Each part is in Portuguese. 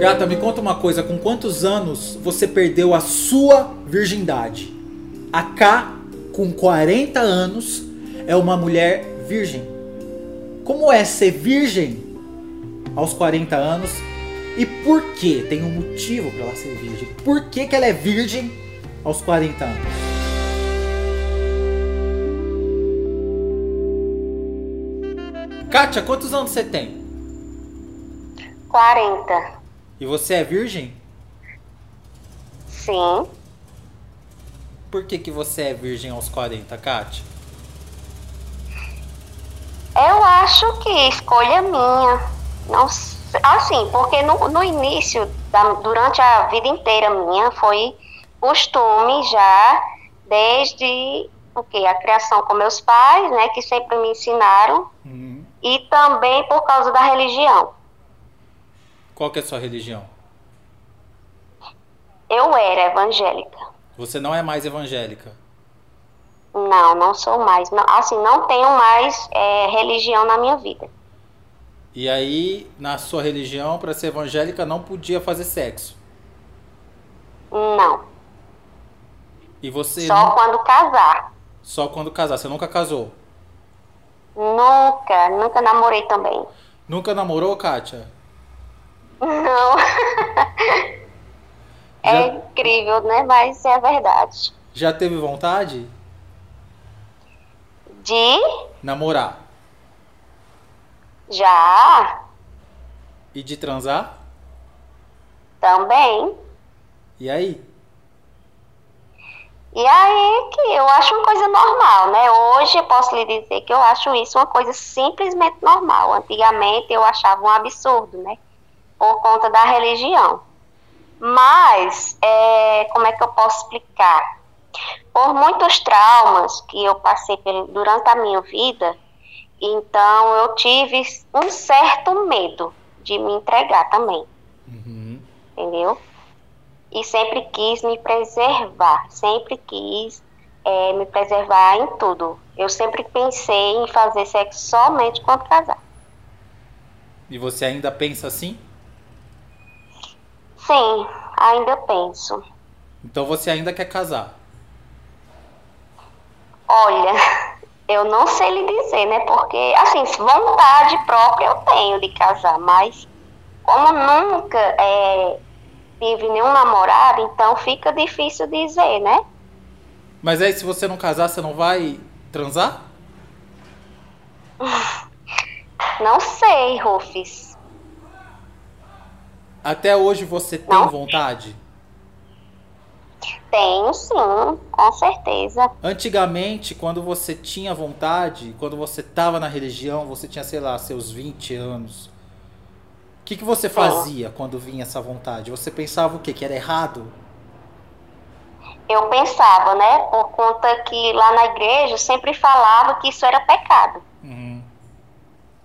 Gata, me conta uma coisa, com quantos anos você perdeu a sua virgindade? A K, com 40 anos, é uma mulher virgem. Como é ser virgem aos 40 anos? E por que? Tem um motivo para ela ser virgem. Por que, que ela é virgem aos 40 anos? Kátia, quantos anos você tem? 40. E você é virgem? Sim. Por que, que você é virgem aos 40, Kátia? Eu acho que escolha minha. Não assim, porque no, no início, da, durante a vida inteira minha, foi costume já, desde o que? A criação com meus pais, né, que sempre me ensinaram, Uhum. e também por causa da religião. Qual que é a sua religião? Eu era evangélica. Você não é mais evangélica. Não, não sou mais. Não, assim, não tenho mais é, religião na minha vida. E aí, na sua religião, para ser evangélica, não podia fazer sexo. Não. E você Só nu- quando casar. só quando casar. Você nunca casou? Nunca, nunca namorei também. Nunca namorou, Kátia? Não. É Já, incrível, né? Mas é verdade. já teve vontade? De Namorar. já E de transar? também. E aí? E aí que eu acho uma coisa normal, né? Hoje eu posso lhe dizer que eu acho isso uma coisa simplesmente normal. Antigamente eu achava um absurdo, né? Por conta da religião. Mas, é, como é que eu posso explicar? Por muitos traumas que eu passei durante a minha vida, então eu tive um certo medo de me entregar também Uhum. entendeu? E sempre quis me preservar, sempre quis é, me preservar em tudo. Eu sempre pensei em fazer sexo somente quando casar. E você ainda pensa assim? Sim, ainda penso. Então você ainda quer casar? Olha, eu não sei lhe dizer, né? Porque, assim, vontade própria eu tenho de casar, mas como nunca é, tive nenhum namorado, então fica difícil dizer, né? Mas aí se você não casar, você não vai transar? Não sei, Rufus. Até hoje você tem Não. vontade? Tenho sim, com certeza. Antigamente, quando você tinha vontade, quando você tava na religião, você tinha, sei lá, seus 20 anos. O que, que você fazia quando vinha essa vontade? Você pensava o quê? Que era errado? Eu pensava, né, por conta que lá na igreja sempre falava que isso era pecado.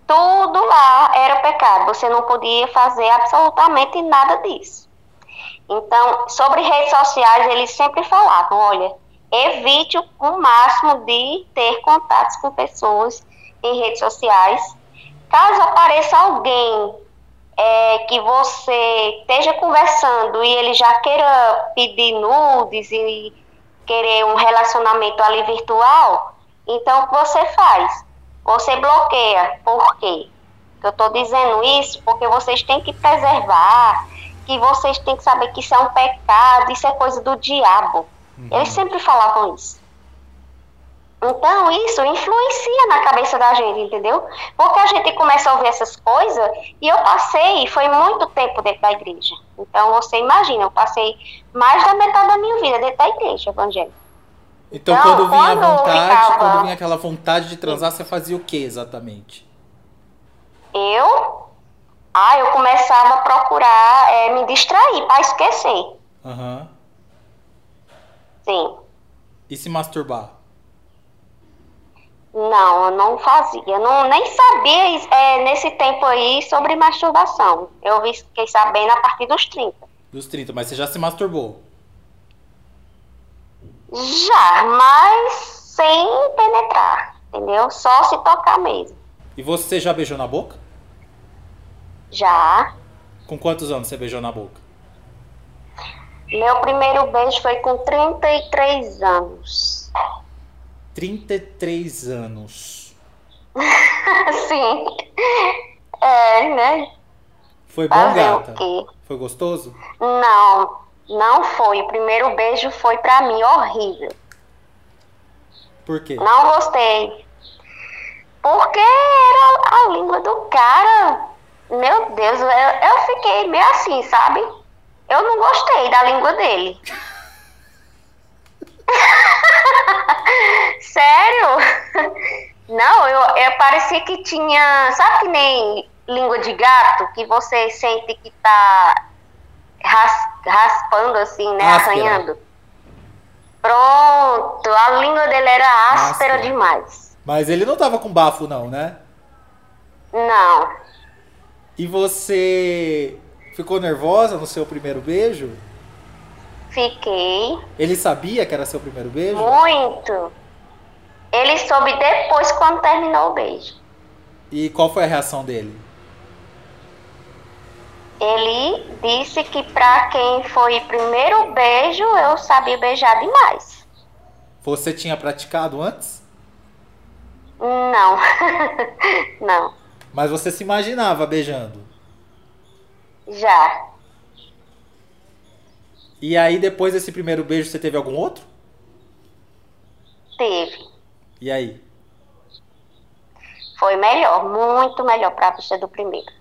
Tudo lá era pecado. Você não podia fazer absolutamente nada disso. Então, sobre redes sociais, eles sempre falavam: olha, evite o, o máximo de ter contatos com pessoas em redes sociais. Caso apareça alguém é, que você esteja conversando e ele já queira pedir nudes e querer um relacionamento ali virtual, então o que você faz? Você bloqueia. Por quê? Eu estou dizendo isso porque vocês têm que preservar, que vocês têm que saber que isso é um pecado, isso é coisa do diabo. Eles sempre falavam isso. Então, isso influencia na cabeça da gente, entendeu? Porque a gente começa a ouvir essas coisas e eu passei, foi muito tempo dentro da igreja. Então, você imagina, eu passei mais da metade da minha vida dentro da igreja evangélica. Então, Não, quando vinha quando vontade, ficava- quando vinha aquela vontade de transar, você fazia o que exatamente? Eu, ah, eu começava a procurar eh, me distrair para esquecer. Aham. Sim. E se masturbar? Não, eu não fazia. Eu não, nem sabia eh, nesse tempo aí sobre masturbação. Eu fiquei sabendo a partir dos 30. Dos 30, mas você já se masturbou? Já, mas sem penetrar, entendeu? Só se tocar mesmo. E você já beijou na boca? Já. Com quantos anos você beijou na boca? Meu primeiro beijo foi com 33 anos. 33 anos. Sim. É, né? Foi bom, Fazer gata? Foi gostoso? Não, não foi. O primeiro beijo foi pra mim horrível. Por quê? Não gostei. Porque era a língua do cara. Meu Deus, eu, eu fiquei meio assim, sabe? Eu não gostei da língua dele. Sério? Não, eu, eu parecia que tinha. Sabe que nem língua de gato? Que você sente que tá ras- raspando assim, né? Áspera. Arranhando. Pronto, a língua dele era áspera Áspera. demais. Mas ele não tava com bafo, não, né? Não, E você ficou nervosa no seu primeiro beijo? fiquei Ele sabia que era seu primeiro beijo? muito. Ele soube depois quando terminou o beijo. E qual foi a reação dele? Ele disse que pra quem foi primeiro beijo, eu sabia beijar demais. Você tinha praticado antes? Não, não, Mas você se imaginava beijando. já. E aí, depois desse primeiro beijo, você teve algum outro? Teve. E aí? Foi melhor, muito melhor pra você do primeiro.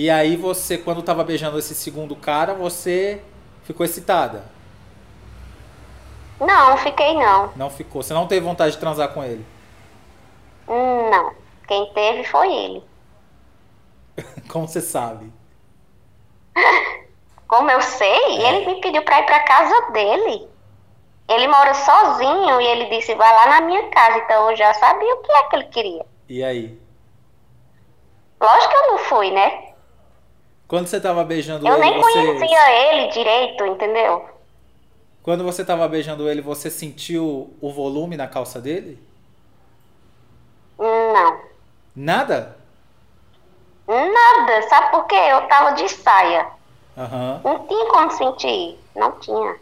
E aí, você, quando tava beijando esse segundo cara, você ficou excitada? Não, fiquei não. Não ficou? Você não teve vontade de transar com ele? Não. Quem teve foi ele. Como você sabe? Como eu sei, ele me pediu pra ir pra casa dele. Ele mora sozinho e ele disse, vai lá na minha casa. Então eu já sabia o que é que ele queria. E aí? Lógico que eu não fui, né? Quando você tava beijando Eu ele, nem você... conhecia ele direito, entendeu? Quando você tava beijando ele, você sentiu o volume na calça dele? Não. Nada? Nada. Sabe por quê? Eu tava de saia. Aham. Não tinha como sentir. Não tinha.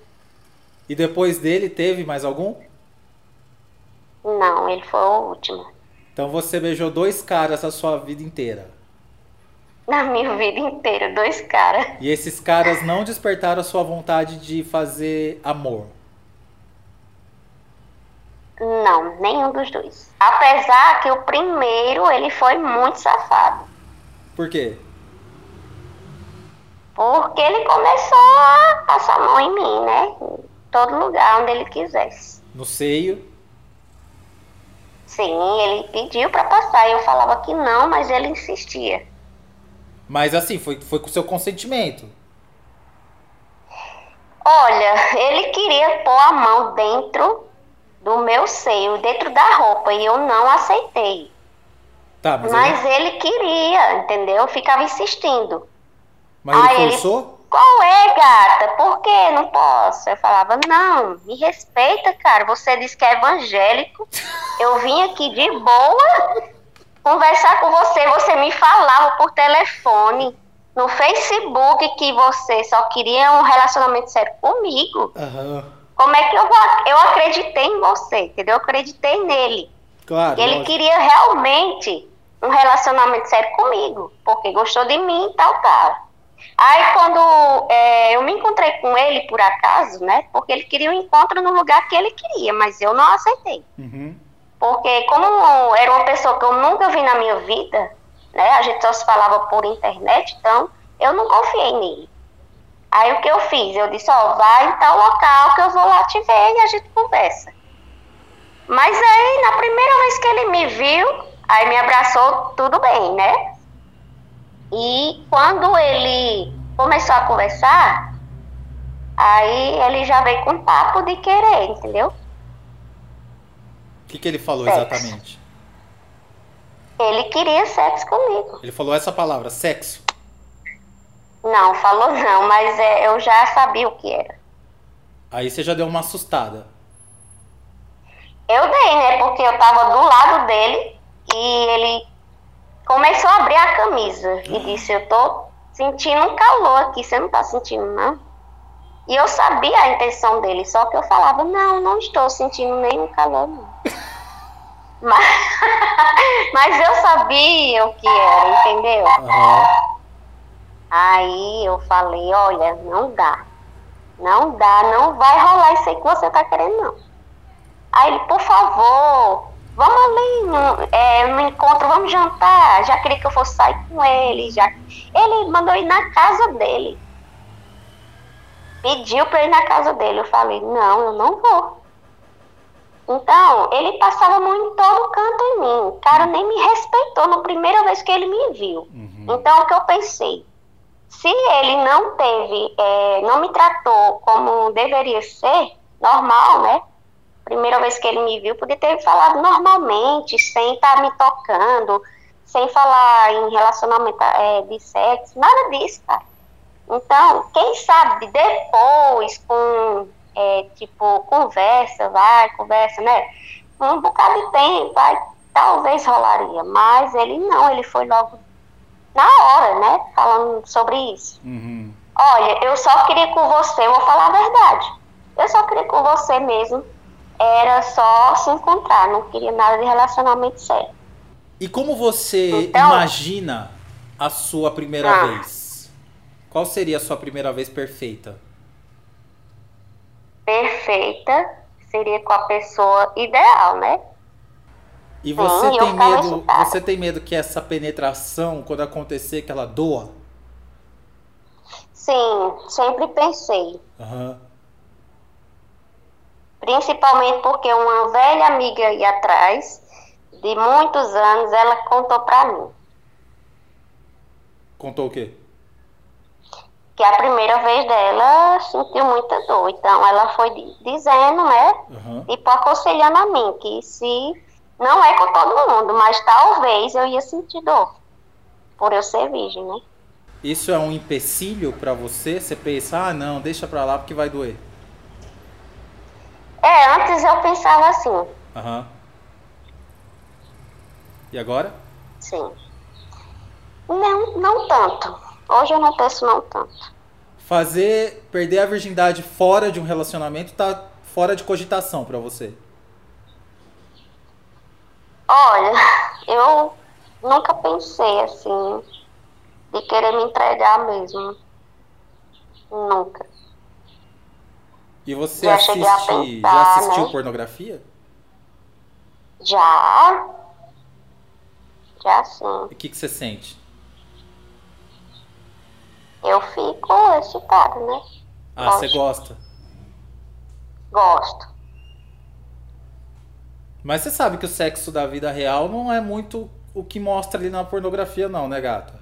E depois dele, teve mais algum? Não, ele foi o último. Então você beijou dois caras a sua vida inteira. Na minha vida inteira, dois caras. E esses caras não despertaram a sua vontade de fazer amor. Não, nenhum dos dois. Apesar que o primeiro, ele foi muito safado. Por quê? Porque ele começou a passar a mão em mim, né? Em todo lugar onde ele quisesse. No seio. Sim, ele pediu pra passar. Eu falava que não, mas ele insistia. Mas assim, foi, foi com seu consentimento. Olha, ele queria pôr a mão dentro do meu seio, dentro da roupa, e eu não aceitei. Tá, mas, Mas ele, ele queria, entendeu? Eu ficava insistindo. mas ele Ah, ele- forçou? Qual é, gata? Por que não posso? Eu falava, não, me respeita, cara. Você disse que é evangélico. Eu vim aqui de boa conversar com você. Você me falava por telefone, no Facebook, que você só queria um relacionamento sério comigo. Aham. Como é que eu vou. Eu acreditei em você, entendeu? Eu acreditei nele. Claro. Ele lógico. queria realmente um relacionamento sério comigo, porque gostou de mim e tal, tal. Aí quando é, eu me encontrei com ele por acaso, né? Porque ele queria um encontro no lugar que ele queria, mas eu não aceitei. Uhum. Porque como era uma pessoa que eu nunca vi na minha vida, né? A gente só se falava por internet, então eu não confiei nele. Aí o que eu fiz? Eu disse, ó, vai em tal local que eu vou lá te ver e a gente conversa. Mas aí, na primeira vez que ele me viu, aí me abraçou, tudo bem, né? E quando ele começou a conversar, aí ele já veio com papo de querer, entendeu? O que, que ele falou Sexo. exatamente? Ele queria sexo comigo. Ele falou essa palavra, sexo. Não, falou não, mas é, eu já sabia o que era. Aí você já deu uma assustada. Eu dei, né? Porque eu tava do lado dele e ele começou a abrir a camisa e disse: Eu tô sentindo um calor aqui, você não tá sentindo, não? E eu sabia a intenção dele, só que eu falava, não, não estou sentindo nenhum calor, não. Mas, mas eu sabia o que era, entendeu? Aham. Aí eu falei, olha, não dá. Não dá, não vai rolar isso aí que você tá querendo, não. Aí ele, por favor, vamos ali no, é, no encontro, vamos jantar. Já queria que eu fosse sair com ele. Já... Ele mandou ir na casa dele. Pediu pra ir na casa dele. Eu falei, não, eu não vou. Então, ele passava a mão em todo canto em mim. O cara nem me respeitou na primeira vez que ele me viu. Uhum. Então, o que eu pensei? Se ele não teve, é, não me tratou como deveria ser, normal, né? Primeira vez que ele me viu, podia ter falado normalmente, sem estar me tocando, sem falar em relacionamento é, de sexo, nada disso, cara. Então, quem sabe depois, com, é, tipo, conversa, vai, conversa, né? Um bocado de tempo, aí talvez rolaria, mas ele não, ele foi logo na hora, né? Falando sobre isso. Uhum. Olha, eu só queria com você, eu vou falar a verdade. Eu só queria com você mesmo. Era só se encontrar, não queria nada de relacionamento sério. E como você Então- imagina a sua primeira Ah. vez? Qual seria a sua primeira vez perfeita? Perfeita seria com a pessoa ideal, né? E você eu tem medo, excitada. você tem medo que essa penetração, quando acontecer, que ela doa? Sim, sempre pensei. Aham. Principalmente porque uma velha amiga aí atrás, de muitos anos, ela contou pra mim Contou o quê? Que a primeira vez dela sentiu muita dor. Então ela foi di- dizendo, né? Aham. Tipo, aconselhando a mim que se não é com todo mundo, mas talvez eu ia sentir dor. Por eu ser virgem, né? Isso é um empecilho pra você? Você pensa, ah, não, deixa pra lá porque vai doer. É, antes eu pensava assim, Aham. E agora? sim. Não, não tanto. Hoje eu não penso não tanto. Fazer, perder a virgindade fora de um relacionamento tá fora de cogitação pra você. Olha, eu nunca pensei assim de querer me entregar mesmo. Nunca. E você Já assiste, pensar, já assistiu né? pornografia? Já? Já sim. E o que, que você sente? Eu fico excitada, né? Ah, você gosta. Gosto. Mas você sabe que o sexo da vida real não é muito o que mostra ali na pornografia, não, né, gata?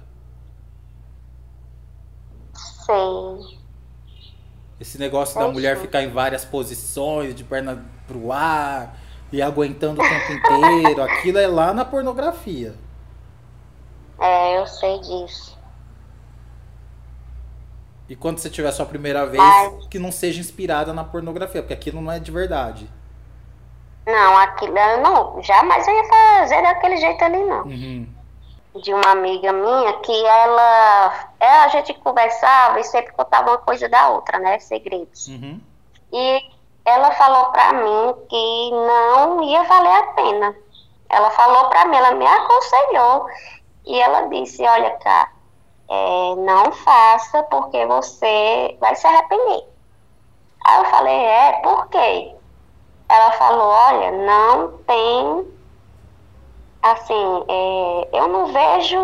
Sei. Esse negócio da mulher ficar em várias posições, de perna pro ar e aguentando o tempo inteiro, aquilo é lá na pornografia. É, eu sei disso. E quando você tiver a sua primeira vez, Mas- que não seja inspirada na pornografia, porque aquilo não é de verdade. Não, aquilo eu não. Jamais eu ia fazer daquele jeito ali, não. Uhum. De uma amiga minha que ela. é, a gente conversava e sempre contava uma coisa da outra, né? Segredos. Uhum. E ela falou pra mim que não ia valer a pena. Ela falou pra mim, ela me aconselhou. E ela disse: Olha, cara, é, não faça porque você vai se arrepender. Aí eu falei: É, por quê? Ela falou: Olha, não tem. Assim, é, eu não vejo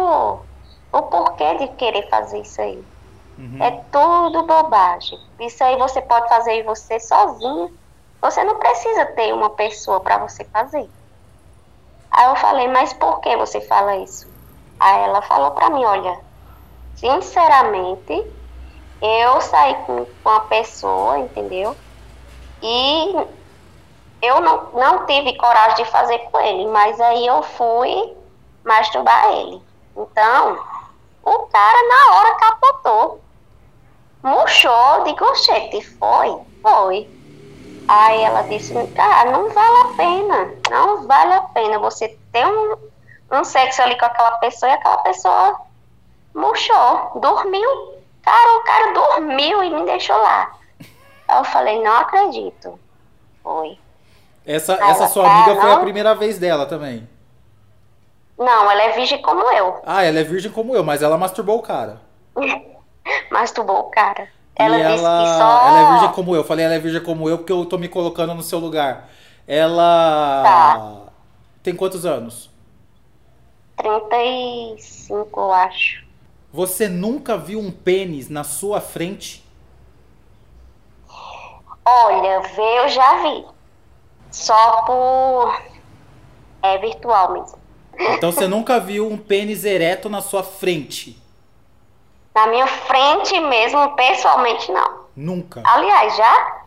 o porquê de querer fazer isso aí. Uhum. É tudo bobagem. Isso aí você pode fazer em você sozinho. Você não precisa ter uma pessoa para você fazer. Aí eu falei, mas por que você fala isso? Aí ela falou para mim, olha, sinceramente, eu saí com uma pessoa, entendeu? E eu não, não tive coragem de fazer com ele, mas aí eu fui masturbar ele. Então, o cara na hora capotou murchou, digo, oxente, foi? Foi. Aí ela disse, cara, não vale a pena, não vale a pena você ter um, um sexo ali com aquela pessoa e aquela pessoa murchou, dormiu. Cara, o cara dormiu e me deixou lá. Aí eu falei, não acredito. Foi. Essa, essa sua amiga foi a não? primeira vez dela também. Não, ela é virgem como eu. Ah, ela é virgem como eu, mas ela masturbou o cara. Masturbou o cara. Ela e disse ela, que só. ela é virgem como eu. Eu falei ela é virgem como eu porque eu tô me colocando no seu lugar. Ela Tá. tem quantos anos? 35, eu acho. Você nunca viu um pênis na sua frente? Olha, ver eu já vi. Só por. É virtual mesmo. Então você nunca viu um pênis ereto na sua frente? Na minha frente mesmo, pessoalmente, não. Nunca. Aliás, já?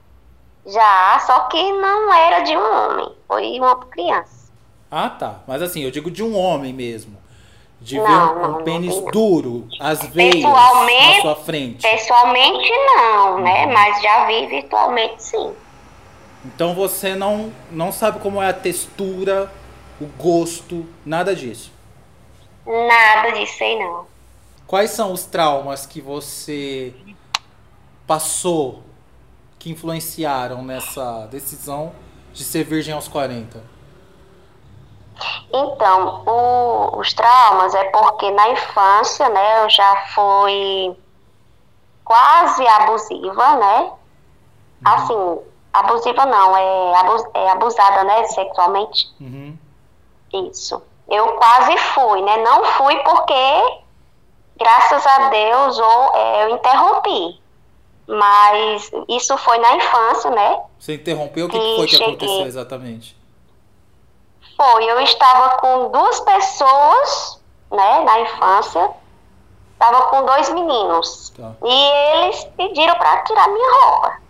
Já, só que não era de um homem. Foi uma criança. Ah, tá. Mas assim, eu digo de um homem mesmo. De Não, ver um, não, pênis não. duro, veias na Pessoalmente- sua frente. Pessoalmente, não, né? Mas já vi virtualmente, sim. Então você não, não sabe como é a textura, o gosto, nada disso. Nada disso aí, não. Quais são os traumas que você passou que influenciaram nessa decisão de ser virgem aos 40? Então, o- os traumas é porque na infância, né, eu já fui quase abusiva, né? Assim, abusiva não, é, abus- é abusada, né, sexualmente. Uhum. Isso. Eu quase fui, né? Não fui porque, graças a Deus, ou, é, eu interrompi. Mas isso foi na infância, né? Você interrompeu? O que, que foi que cheguei. aconteceu exatamente? Foi, eu estava com duas pessoas, né, na infância. Estava com dois meninos. Tá. E eles pediram para tirar minha roupa.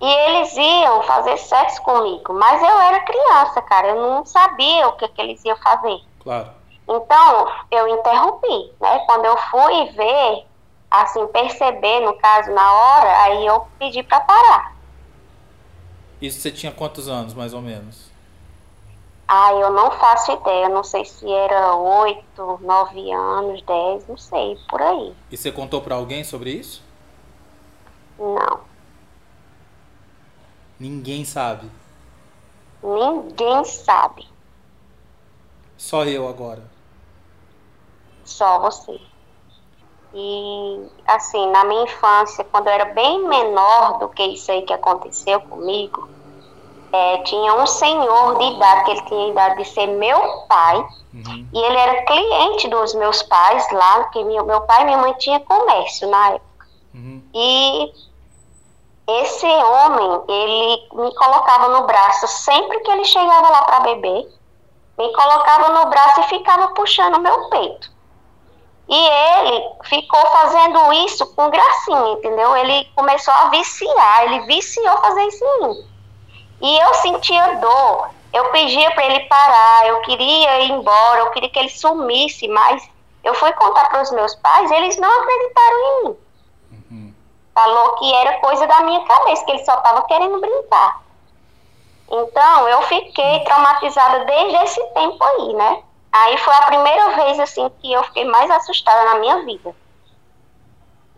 E eles iam fazer sexo comigo, mas eu era criança, cara, eu não sabia o que, que eles iam fazer. Claro. Então, eu interrompi, né? Quando eu fui ver, assim, perceber, no caso, na hora, aí eu pedi para parar. Isso você tinha quantos anos, mais ou menos? Ah, eu não faço ideia, não sei se era oito, nove anos, dez, não sei, por aí. E você contou pra alguém sobre isso? Não, Ninguém sabe. ninguém sabe, Só eu agora. só você. E, assim, na minha infância, quando eu era bem menor do que isso aí que aconteceu comigo, é, tinha um senhor de idade, que ele tinha a idade de ser meu pai, Uhum. e ele era cliente dos meus pais lá, porque meu, meu pai e minha mãe tinham comércio na época. Uhum. E esse homem, ele me colocava no braço sempre que ele chegava lá para beber, me colocava no braço e ficava puxando meu peito. E ele ficou fazendo isso com gracinha, entendeu? Ele começou a viciar, ele viciou fazer isso em mim. E eu sentia dor. Eu pedia para ele parar, eu queria ir embora, eu queria que ele sumisse, mas eu fui contar para os meus pais, eles não acreditaram em mim Uhum. falou que era coisa da minha cabeça, que ele só estava querendo brincar. Então, eu fiquei traumatizada desde esse tempo aí, né? Aí foi a primeira vez, assim, que eu fiquei mais assustada na minha vida.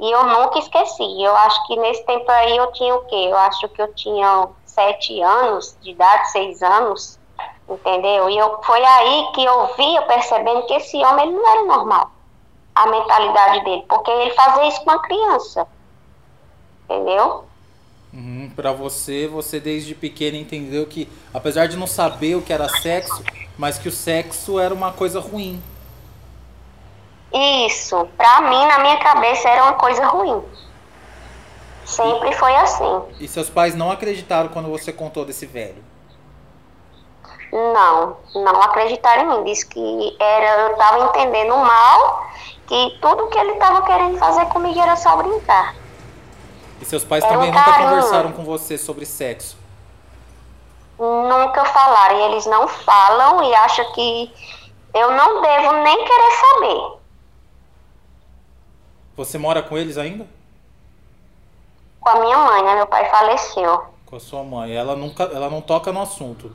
E eu nunca esqueci. Eu acho que nesse tempo aí eu tinha o quê? Eu acho que eu tinha sete anos de idade, seis anos, entendeu? E eu, foi aí que eu via percebendo que esse homem ele não era normal. A mentalidade dele, porque ele fazia isso com a criança. Entendeu? Uhum. Pra você, você desde pequena entendeu que, apesar de não saber o que era sexo, mas que o sexo era uma coisa ruim. Isso, pra mim, na minha cabeça, era uma coisa ruim. Sempre foi assim. E seus pais não acreditaram quando você contou desse velho. Não, não acreditaram em mim. Diz que era, eu tava entendendo mal, que tudo que ele tava querendo fazer comigo era só brincar. E seus pais Era um também nunca carinho. conversaram com você sobre sexo. Nunca falaram, e eles não falam e acham que eu não devo nem querer saber. Você mora com eles ainda? Com a minha mãe, né? Meu pai faleceu. Com a sua mãe. Ela nunca, ela não toca no assunto.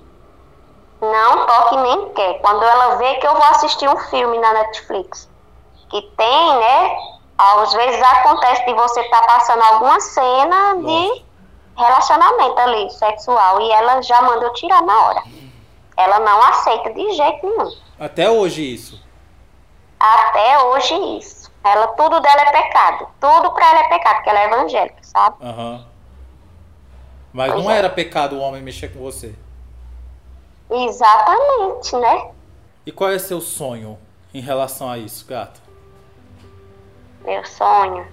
Não toque nem quer. Quando ela vê que eu vou assistir um filme na Netflix. que tem, né? Às vezes acontece de você estar tá passando alguma cena de relacionamento ali, sexual, e ela já manda eu tirar na hora. Ela não aceita de jeito nenhum. Até hoje isso? Até hoje isso. Ela, tudo dela é pecado. Tudo pra ela é pecado, porque ela é evangélica, sabe? Uhum. Mas pois não é. era pecado o homem mexer com você? Exatamente, né? E qual é seu sonho em relação a isso, gato? Meu sonho?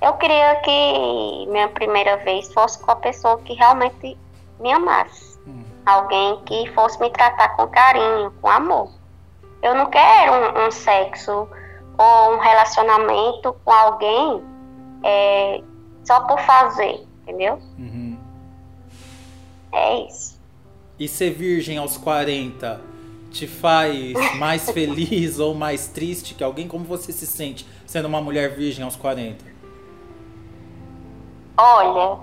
Eu queria que minha primeira vez fosse com a pessoa que realmente me amasse. Hum. Alguém que fosse me tratar com carinho, com amor. Eu não quero um, um sexo ou um relacionamento com alguém é, só por fazer, entendeu? Uhum. É isso. E ser virgem aos 40 te faz mais feliz ou mais triste que alguém? Como você se sente sendo uma mulher virgem aos 40? Olha,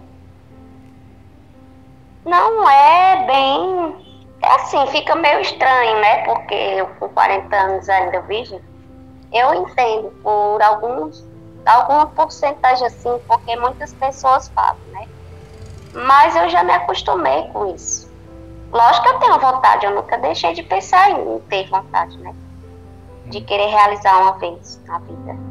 não é bem. É assim, fica meio estranho, né? Porque eu com 40 anos ainda virgem. Eu entendo por alguns, alguma porcentagem assim, porque muitas pessoas falam, né? Mas eu já me acostumei com isso. Lógico que eu tenho vontade, eu nunca deixei de pensar em ter vontade, né? De querer realizar uma vez na vida.